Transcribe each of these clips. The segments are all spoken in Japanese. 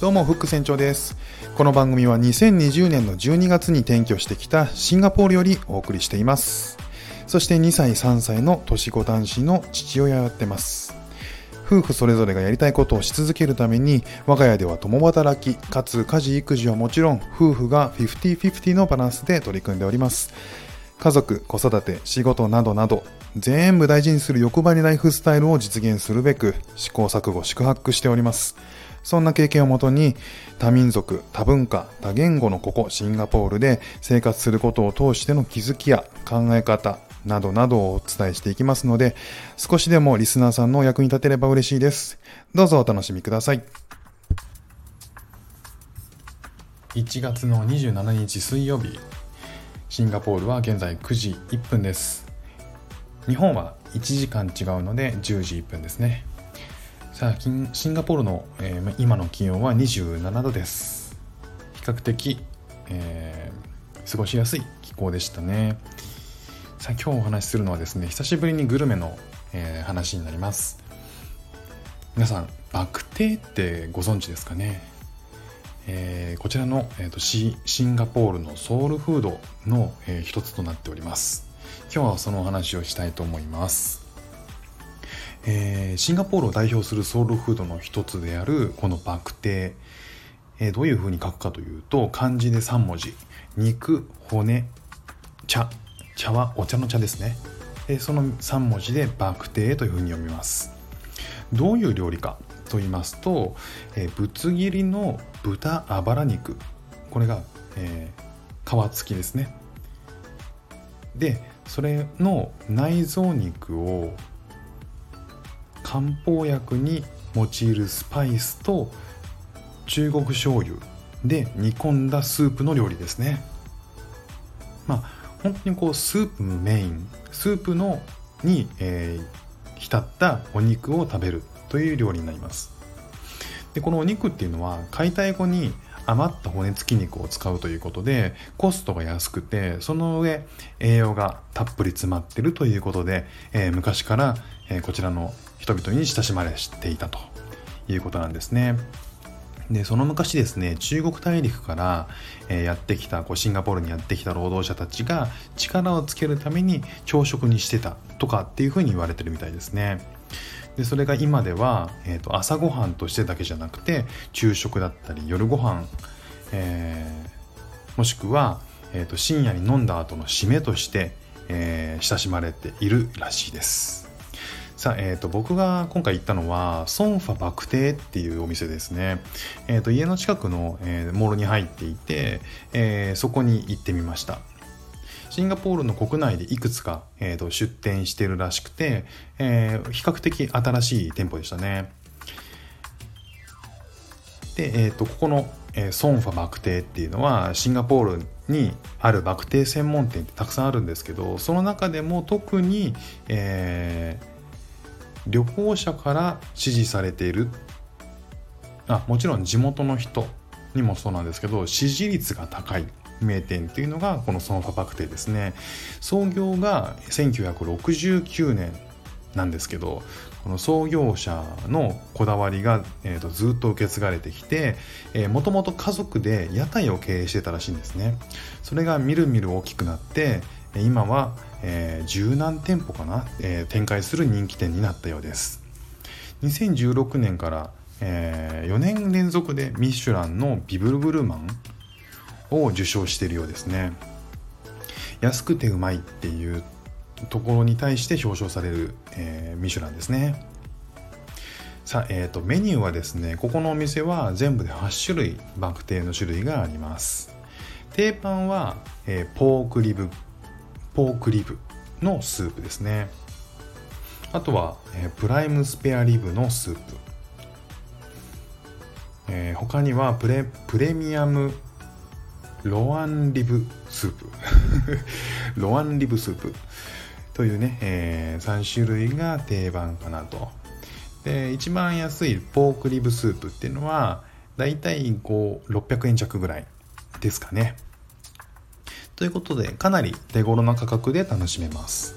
どうも、フック船長です。この番組は2020年の12月に転居してきたシンガポールよりお送りしています。そして2歳、3歳の年子男子の父親をやってます。夫婦それぞれがやりたいことをし続けるために、我が家では共働き、かつ家事育児はもちろん、夫婦が50-50のバランスで取り組んでおります。家族、子育て、仕事などなど、全部大事にする欲張りライフスタイルを実現するべく、試行錯誤、宿泊しております。そんな経験をもとに、多民族、多文化、多言語のここ、シンガポールで生活することを通しての気づきや考え方、などなどをお伝えしていきますので、少しでもリスナーさんのお役に立てれば嬉しいです。どうぞお楽しみください。1月の27日水曜日、シンガポールは現在9時1分です。日本は1時間違うので10時1分ですね。さあ、シンガポールの、えー今の気温は27度です。比較的、えー過ごしやすい気候でしたね。さあ、今日お話しするのはですね、久しぶりにグルメの、えー話になります。皆さん、バクテーってご存知ですかね？えーこちらの、えーとシシンガポールのソウルフードの、えー一つとなっております今日はそのお話をしたいと思います、えーシンガポールを代表するソウルフードの一つであるこのバクテー、えーどういう風に書くかというと漢字で3文字。肉骨茶。茶はお茶の茶ですね。でその3文字でバクテーという風に読みます。どういう料理かと言いますと、えーぶつ切りの豚あばら肉。これが、えー皮付きですね。でそれの内臓肉を漢方薬に用いるスパイスと中国醤油で煮込んだスープの料理ですね。まあ本当にこうスープメインスープのに、えー浸ったお肉を食べるという料理になります。でこのお肉っていうのは解体後に余った骨付き肉を使うということでコストが安くてその上栄養がたっぷり詰まってるということで、えー昔から、えーこちらの人々に親しまれていたということなんですね。でその昔ですね中国大陸から、えやってきたこうシンガポールにやってきた労働者たちが力をつけるために朝食にしてたとかっていうふうに言われてるみたいですね。でそれが今では、えーと朝ごはんとしてだけじゃなくて昼食だったり夜ご飯、えーもしくは、えーと深夜に飲んだ後の締めとして、えー親しまれているらしいです。さあ、えー、と僕が今回行ったのはソンファバクテっていうお店ですね、えー、と家の近くの、えーモールに入っていて、えーそこに行ってみましたシンガポールの国内でいくつか、えーと出店してるらしくて、えー比較的新しい店舗でしたね。で、えー、とここの、えーソンファバクテっていうのはシンガポールにあるバクテー専門店ってたくさんあるんですけどその中でも特に、えー旅行者から支持されているあもちろん地元の人にもそうなんですけど支持率が高い。名店っていうのがこのソンファバクテですね。創業が1969年なんですけどこの創業者のこだわりが、えーとずっと受け継がれてきてもともと家族で屋台を経営してたらしいんですね。それがみるみる大きくなって今は、えー十何店舗かな、えー展開する人気店になったようです。2016年から、え4年連続でミシュランのビブルブルマンを受賞しているようですね。安くてうまいっていうところに対して表彰される、えーミシュランですね。さあ、えー、とメニューはですねここのお店は全部で8種類バクテーの種類があります。定番は、えーポークリブポークリブのスープですね。あとは、えープライムスペアリブのスープ、えー他にはプレプレミアムロアンリブスープ。ロアンリブスープ。というね、え3種類が定番かなと。で一番安いポークリブスープっていうのはだいたい600円弱ぐらいですかね。ということでかなり手頃な価格で楽しめます、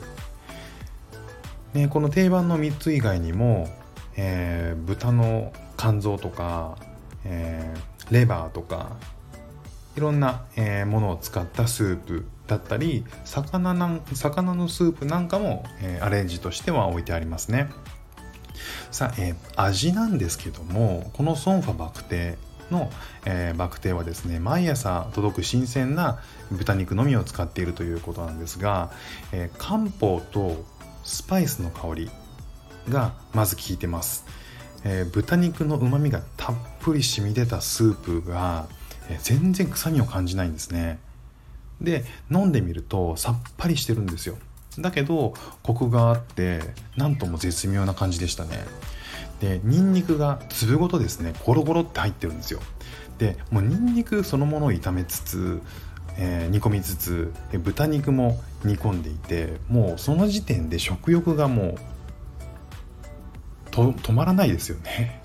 ね、この定番の3つ以外にも、えー豚の肝臓とか、えー、レバーとかいろんな、えー、ものを使ったスープだったり魚なん魚のスープなんかも、えー、アレンジとしては置いてありますね。さあ、えー、味なんですけどもこのソンファバクテの、えー、バクテはですね毎朝届く新鮮な豚肉のみを使っているということなんですが、えー、漢方とスパイスの香りがまず効いてます、えー、豚肉のうまみがたっぷり染み出たスープが、え、全然臭みを感じないんですね。で飲んでみるとさっぱりしてるんですよ。だけどコクがあってなんとも絶妙な感じでしたね。でニンニクが粒ごとですねゴロゴロって入ってるんですよ。でもうニンニクそのものを炒めつつ、えー、煮込みつつ豚肉も煮込んでいてもうその時点で食欲がもう止まらないですよね。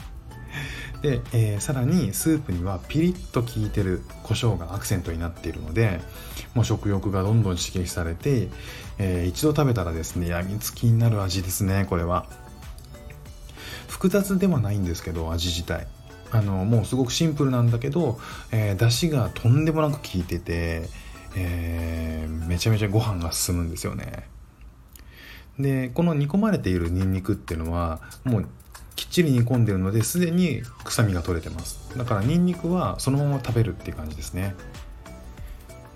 で、えー、さらにスープにはピリッと効いてる胡椒がアクセントになっているのでもう食欲がどんどん刺激されて、えー、一度食べたらですねやみつきになる味ですねこれは。複雑ではないんですけど味自体。あのもうすごくシンプルなんだけど、えー、出汁がとんでもなく効いてて、えー、めちゃめちゃご飯が進むんですよね。でこの煮込まれているニンニクっていうのはもうきっちり煮込んでるのですでに臭みが取れてます。だからニンニクはそのまま食べるっていう感じですね。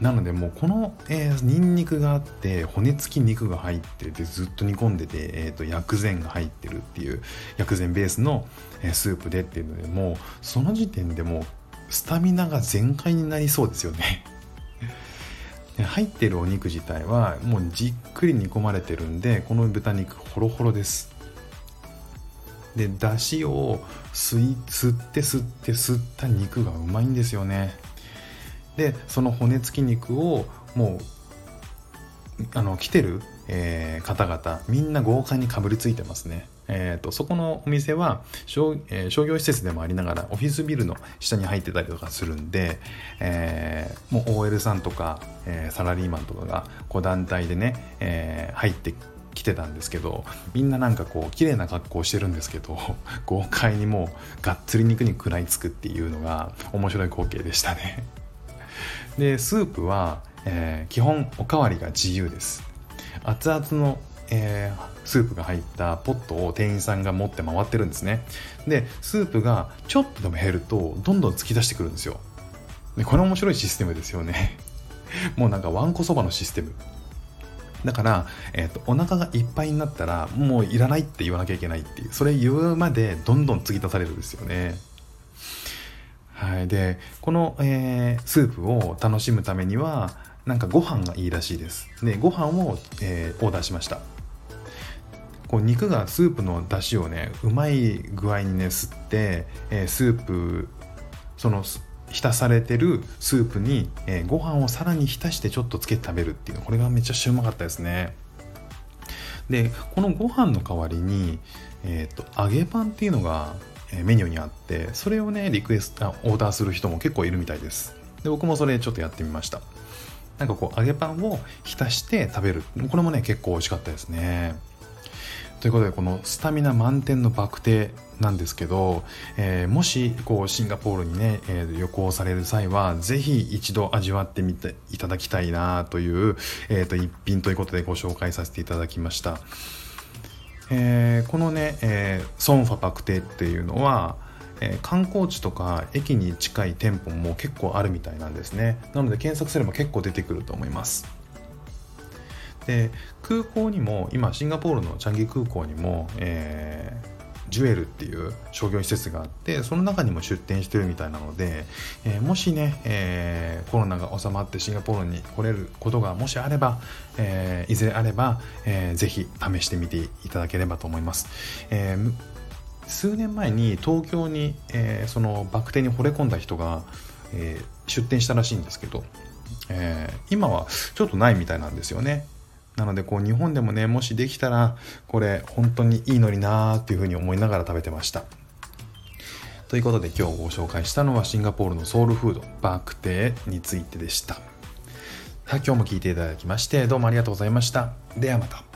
なのでもうこの、えー、ニンニクがあって骨付き肉が入っててずっと煮込んでて、えーと、薬膳が入ってるっていう薬膳ベースの、え、スープでっていうのでもうその時点でもうスタミナが全開になりそうですよね。入ってるお肉自体はもうじっくり煮込まれてるんでこの豚肉ホロホロです。で出汁を吸い吸って吸って吸った肉がうまいんですよね。でその骨付き肉をもうあの来てる、えー、方々みんな豪快にかぶりついてますね。えーと、そこのお店は商,、えー、商業施設でもありながらオフィスビルの下に入ってたりとかするんで、えー、もう OL さんとか、えー、サラリーマンとかがこう団体でね、え入ってきてたんですけどみんななんかこう綺麗な格好してるんですけど 豪快にもうがっつり肉に食らいつくっていうのが面白い光景でしたね。でスープは、えー、基本おかわりが自由です。熱々の、えー、スープが入ったポットを店員さんが持って回ってるんですね。でスープがちょっとでも減るとどんどん突き出してくるんですよ。でこれ面白いシステムですよね。もうなんかわんこそばのシステム。だから、えーと、お腹がいっぱいになったらもういらないって言わなきゃいけないっていうそれ言うまでどんどん継ぎ足されるんですよね。はい。でこの、えー、スープを楽しむためにはなんかご飯がいいらしいです。でご飯を、えー、オーダーしました。こう肉がスープの出汁をねうまい具合にね吸って、えー、スープその浸されてるスープに、えー、ご飯をさらに浸してちょっとつけて食べるっていうこれがめちゃくちゃうまかったですね。でこのご飯の代わりに、えーと、揚げパンっていうのがメニューにあってそれをねリクエストオーダーする人も結構いるみたいです。で僕もそれちょっとやってみました。なんかこう揚げパンを浸して食べる。これもね結構美味しかったですね。ということでこのスタミナ満点のバクテなんですけど、えー、もしこうシンガポールにね、えー、旅行される際はぜひ一度味わってみていただきたいなという、えー、と一品ということでご紹介させていただきました、えー、このね、え、ソンファバクテっていうのはえ観光地とか駅に近い店舗も結構あるみたいなんですね。なので検索すれば結構出てくると思います。で空港にも今シンガポールのチャンギ空港にも、えー、ジュエルっていう商業施設があってその中にも出店してるみたいなので、えー、もしね、えー、コロナが収まってシンガポールに来れることがもしあれば、えいずれあれば、えー、ぜひ試してみていただければと思います。え数年前に東京に、えそのバク転に惚れ込んだ人が、え出店したらしいんですけど、え今はちょっとないみたいなんですよね。なのでこう日本でもねもしできたらこれ本当にいいのになーっていうふうに思いながら食べてました。ということで今日ご紹介したのはシンガポールのソウルフードバークテーについてでした。さあ今日も聞いていただきましてどうもありがとうございました。ではまた。